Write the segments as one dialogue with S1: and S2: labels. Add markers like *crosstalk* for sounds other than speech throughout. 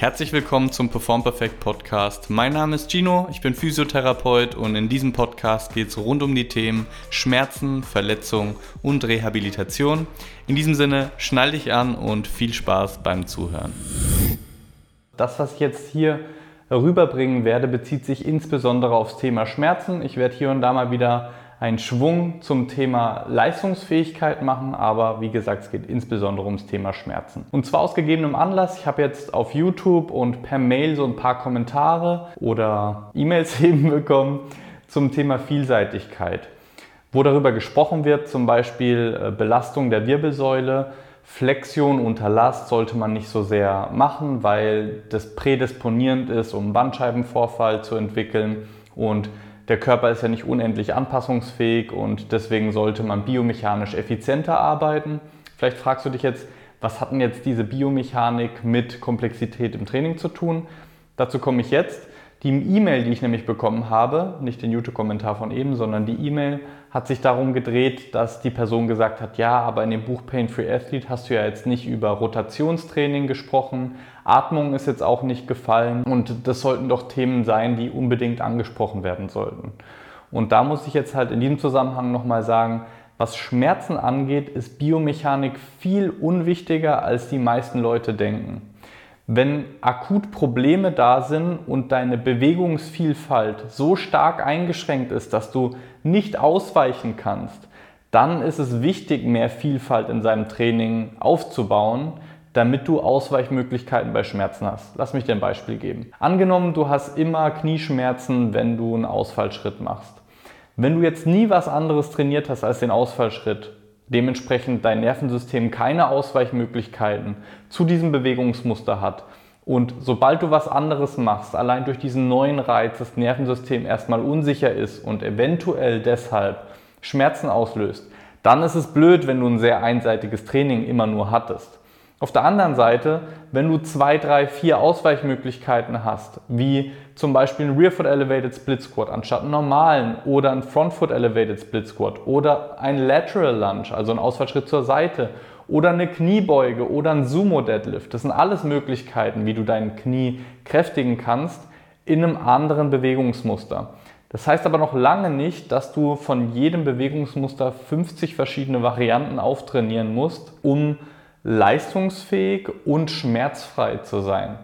S1: Herzlich willkommen zum Perform Perfect Podcast. Mein Name ist Gino, ich bin Physiotherapeut und in diesem Podcast geht es rund um die Themen Schmerzen, Verletzung und Rehabilitation. In diesem Sinne, schnall dich an und viel Spaß beim Zuhören.
S2: Das, was ich jetzt hier rüberbringen werde, bezieht sich insbesondere aufs Thema Schmerzen. Ich werde hier und da mal wieder einen Schwung zum Thema Leistungsfähigkeit machen, aber wie gesagt, es geht insbesondere ums Thema Schmerzen. Und zwar aus gegebenem Anlass, ich habe jetzt auf YouTube und per Mail so ein paar Kommentare oder E-Mails *laughs* eben bekommen zum Thema Vielseitigkeit, wo darüber gesprochen wird, zum Beispiel äh, Belastung der Wirbelsäule, Flexion unter Last sollte man nicht so sehr machen, weil das prädisponierend ist, um Bandscheibenvorfall zu entwickeln und der Körper ist ja nicht unendlich anpassungsfähig und deswegen sollte man biomechanisch effizienter arbeiten. Vielleicht fragst du dich jetzt, was hat denn jetzt diese Biomechanik mit Komplexität im Training zu tun? Dazu komme ich jetzt. Die E-Mail, die ich nämlich bekommen habe, nicht den YouTube-Kommentar von eben, sondern die E-Mail hat sich darum gedreht, dass die Person gesagt hat, ja, aber in dem Buch Pain Free Athlete hast du ja jetzt nicht über Rotationstraining gesprochen, Atmung ist jetzt auch nicht gefallen und das sollten doch Themen sein, die unbedingt angesprochen werden sollten. Und da muss ich jetzt halt in diesem Zusammenhang nochmal sagen, was Schmerzen angeht, ist Biomechanik viel unwichtiger, als die meisten Leute denken. Wenn akut Probleme da sind und deine Bewegungsvielfalt so stark eingeschränkt ist, dass du nicht ausweichen kannst, dann ist es wichtig, mehr Vielfalt in seinem Training aufzubauen, damit du Ausweichmöglichkeiten bei Schmerzen hast. Lass mich dir ein Beispiel geben. Angenommen, du hast immer Knieschmerzen, wenn du einen Ausfallschritt machst. Wenn du jetzt nie was anderes trainiert hast als den Ausfallschritt dementsprechend dein Nervensystem keine Ausweichmöglichkeiten zu diesem Bewegungsmuster hat. Und sobald du was anderes machst, allein durch diesen neuen Reiz, das Nervensystem erstmal unsicher ist und eventuell deshalb Schmerzen auslöst, dann ist es blöd, wenn du ein sehr einseitiges Training immer nur hattest. Auf der anderen Seite, wenn du zwei, drei, vier Ausweichmöglichkeiten hast, wie zum Beispiel ein Rear Foot Elevated Split Squat anstatt einen normalen oder ein Front Foot Elevated Split Squat oder ein Lateral Lunge, also ein Ausfallschritt zur Seite oder eine Kniebeuge oder ein Sumo Deadlift. Das sind alles Möglichkeiten, wie du dein Knie kräftigen kannst in einem anderen Bewegungsmuster. Das heißt aber noch lange nicht, dass du von jedem Bewegungsmuster 50 verschiedene Varianten auftrainieren musst, um leistungsfähig und schmerzfrei zu sein.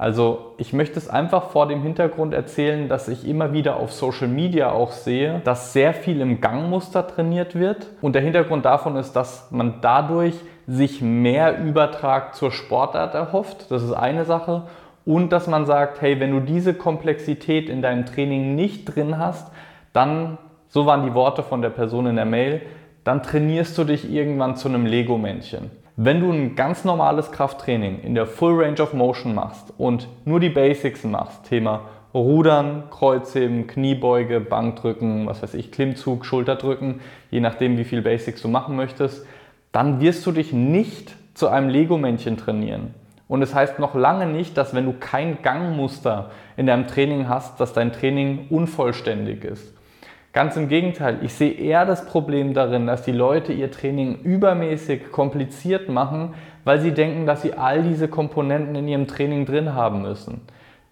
S2: Also ich möchte es einfach vor dem Hintergrund erzählen, dass ich immer wieder auf Social Media auch sehe, dass sehr viel im Gangmuster trainiert wird. Und der Hintergrund davon ist, dass man dadurch sich mehr Übertrag zur Sportart erhofft. Das ist eine Sache. Und dass man sagt, hey, wenn du diese Komplexität in deinem Training nicht drin hast, dann, so waren die Worte von der Person in der Mail, dann trainierst du dich irgendwann zu einem Lego-Männchen. Wenn du ein ganz normales Krafttraining in der Full Range of Motion machst und nur die Basics machst, Thema Rudern, Kreuzheben, Kniebeuge, Bankdrücken, was weiß ich, Klimmzug, Schulterdrücken, je nachdem wie viel Basics du machen möchtest, dann wirst du dich nicht zu einem Lego-Männchen trainieren. Und es das heißt noch lange nicht, dass wenn du kein Gangmuster in deinem Training hast, dass dein Training unvollständig ist. Ganz im Gegenteil, ich sehe eher das Problem darin, dass die Leute ihr Training übermäßig kompliziert machen, weil sie denken, dass sie all diese Komponenten in ihrem Training drin haben müssen.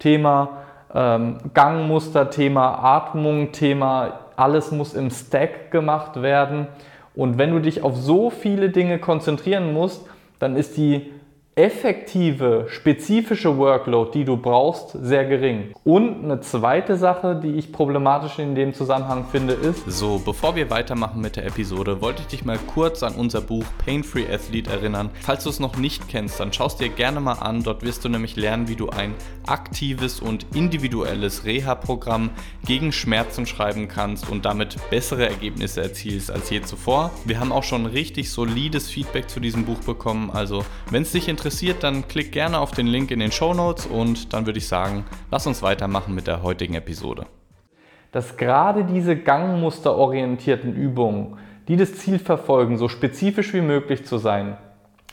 S2: Thema ähm, Gangmuster, Thema Atmung, Thema alles muss im Stack gemacht werden. Und wenn du dich auf so viele Dinge konzentrieren musst, dann ist die effektive, spezifische Workload, die du brauchst, sehr gering. Und eine zweite Sache, die ich problematisch in dem Zusammenhang finde, ist.
S1: So, bevor wir weitermachen mit der Episode, wollte ich dich mal kurz an unser Buch Pain Free Athlete erinnern. Falls du es noch nicht kennst, dann schaust dir gerne mal an. Dort wirst du nämlich lernen, wie du ein aktives und individuelles Reha-Programm gegen Schmerzen schreiben kannst und damit bessere Ergebnisse erzielst als je zuvor. Wir haben auch schon richtig solides Feedback zu diesem Buch bekommen. Also, wenn es dich interessiert, interessiert, dann klick gerne auf den Link in den Show Notes und dann würde ich sagen, lass uns weitermachen mit der heutigen Episode.
S2: Dass gerade diese gangmusterorientierten Übungen, die das Ziel verfolgen, so spezifisch wie möglich zu sein,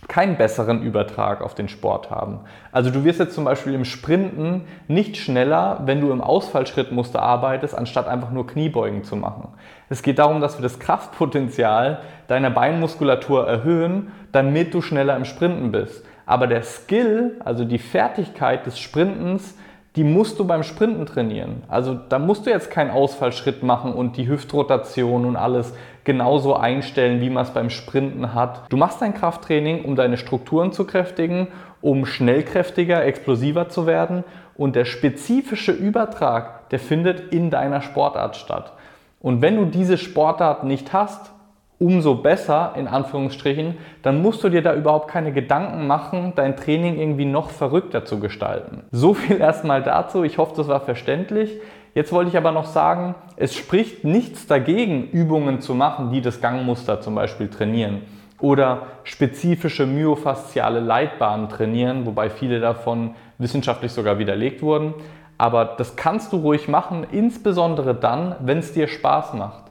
S2: keinen besseren Übertrag auf den Sport haben. Also du wirst jetzt zum Beispiel im Sprinten nicht schneller, wenn du im Ausfallschrittmuster arbeitest, anstatt einfach nur Kniebeugen zu machen. Es geht darum, dass wir das Kraftpotenzial deiner Beinmuskulatur erhöhen, damit du schneller im Sprinten bist. Aber der Skill, also die Fertigkeit des Sprintens, die musst du beim Sprinten trainieren. Also da musst du jetzt keinen Ausfallschritt machen und die Hüftrotation und alles genauso einstellen, wie man es beim Sprinten hat. Du machst dein Krafttraining, um deine Strukturen zu kräftigen, um schnellkräftiger, explosiver zu werden und der spezifische Übertrag, der findet in deiner Sportart statt. Und wenn du diese Sportart nicht hast, umso besser, in Anführungsstrichen, dann musst du dir da überhaupt keine Gedanken machen, dein Training irgendwie noch verrückter zu gestalten. So viel erstmal dazu. Ich hoffe, das war verständlich. Jetzt wollte ich aber noch sagen, es spricht nichts dagegen, Übungen zu machen, die das Gangmuster zum Beispiel trainieren oder spezifische myofasziale Leitbahnen trainieren, wobei viele davon wissenschaftlich sogar widerlegt wurden. Aber das kannst du ruhig machen, insbesondere dann, wenn es dir Spaß macht.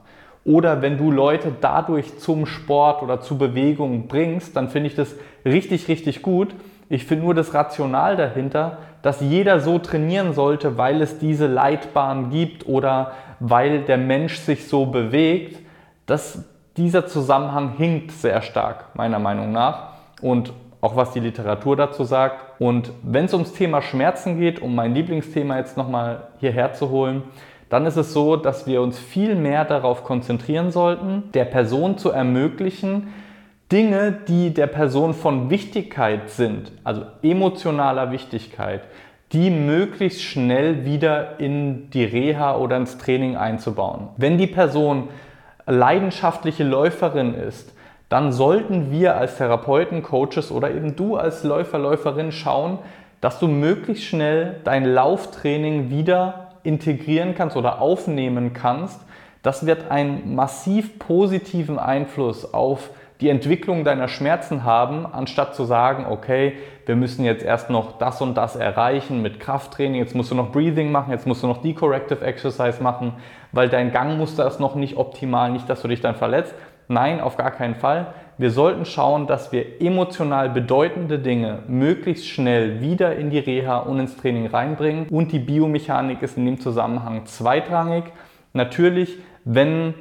S2: Oder wenn du Leute dadurch zum Sport oder zu Bewegung bringst, dann finde ich das richtig, richtig gut. Ich finde nur das Rational dahinter, dass jeder so trainieren sollte, weil es diese Leitbahn gibt oder weil der Mensch sich so bewegt. Das, dieser Zusammenhang hinkt sehr stark, meiner Meinung nach. Und auch was die Literatur dazu sagt. Und wenn es ums Thema Schmerzen geht, um mein Lieblingsthema jetzt nochmal hierher zu holen, dann ist es so, dass wir uns viel mehr darauf konzentrieren sollten, der Person zu ermöglichen, Dinge, die der Person von Wichtigkeit sind, also emotionaler Wichtigkeit, die möglichst schnell wieder in die Reha oder ins Training einzubauen. Wenn die Person leidenschaftliche Läuferin ist, dann sollten wir als Therapeuten, Coaches oder eben du als Läufer, Läuferin schauen, dass du möglichst schnell dein Lauftraining wieder integrieren kannst oder aufnehmen kannst, das wird einen massiv positiven Einfluss auf die Entwicklung deiner Schmerzen haben, anstatt zu sagen, okay, wir müssen jetzt erst noch das und das erreichen mit Krafttraining, jetzt musst du noch Breathing machen, jetzt musst du noch Decorrective Exercise machen, weil dein Gangmuster ist noch nicht optimal, nicht, dass du dich dann verletzt. Nein, auf gar keinen Fall. Wir sollten schauen, dass wir emotional bedeutende Dinge möglichst schnell wieder in die Reha und ins Training reinbringen. Und die Biomechanik ist in dem Zusammenhang zweitrangig. Natürlich, wenn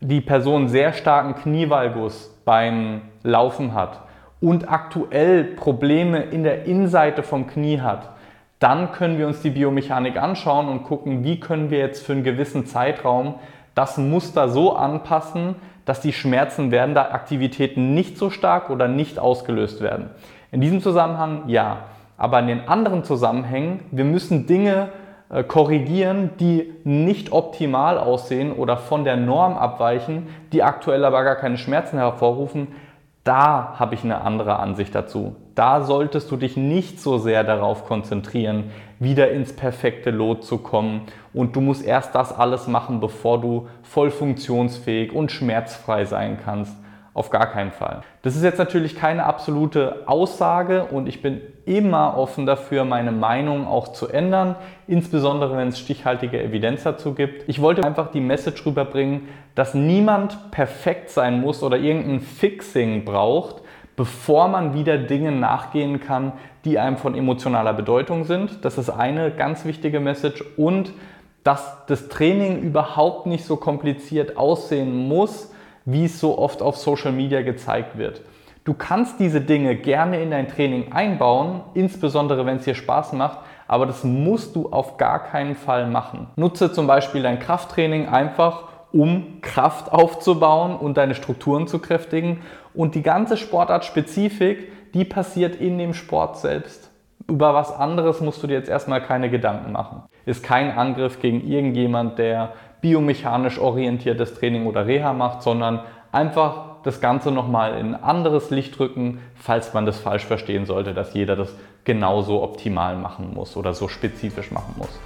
S2: die Person sehr starken Knievalgus beim Laufen hat und aktuell Probleme in der Innenseite vom Knie hat, dann können wir uns die Biomechanik anschauen und gucken, wie können wir jetzt für einen gewissen Zeitraum das Muster so anpassen, dass die Schmerzen während der Aktivitäten nicht so stark oder nicht ausgelöst werden. In diesem Zusammenhang ja, aber in den anderen Zusammenhängen, wir müssen Dinge äh, korrigieren, die nicht optimal aussehen oder von der Norm abweichen, die aktuell aber gar keine Schmerzen hervorrufen. Da habe ich eine andere Ansicht dazu. Da solltest du dich nicht so sehr darauf konzentrieren, wieder ins perfekte Lot zu kommen. Und du musst erst das alles machen, bevor du voll funktionsfähig und schmerzfrei sein kannst. Auf gar keinen Fall. Das ist jetzt natürlich keine absolute Aussage und ich bin immer offen dafür, meine Meinung auch zu ändern, insbesondere wenn es stichhaltige Evidenz dazu gibt. Ich wollte einfach die Message rüberbringen, dass niemand perfekt sein muss oder irgendein Fixing braucht, bevor man wieder Dinge nachgehen kann, die einem von emotionaler Bedeutung sind. Das ist eine ganz wichtige Message und dass das Training überhaupt nicht so kompliziert aussehen muss, wie es so oft auf Social Media gezeigt wird. Du kannst diese Dinge gerne in dein Training einbauen, insbesondere wenn es dir Spaß macht, aber das musst du auf gar keinen Fall machen. Nutze zum Beispiel dein Krafttraining einfach, um Kraft aufzubauen und deine Strukturen zu kräftigen. Und die ganze Sportartspezifik, die passiert in dem Sport selbst. Über was anderes musst du dir jetzt erstmal keine Gedanken machen. Ist kein Angriff gegen irgendjemand, der biomechanisch orientiertes Training oder Reha macht, sondern einfach das Ganze nochmal in ein anderes Licht rücken, falls man das falsch verstehen sollte, dass jeder das genauso optimal machen muss oder so spezifisch machen muss.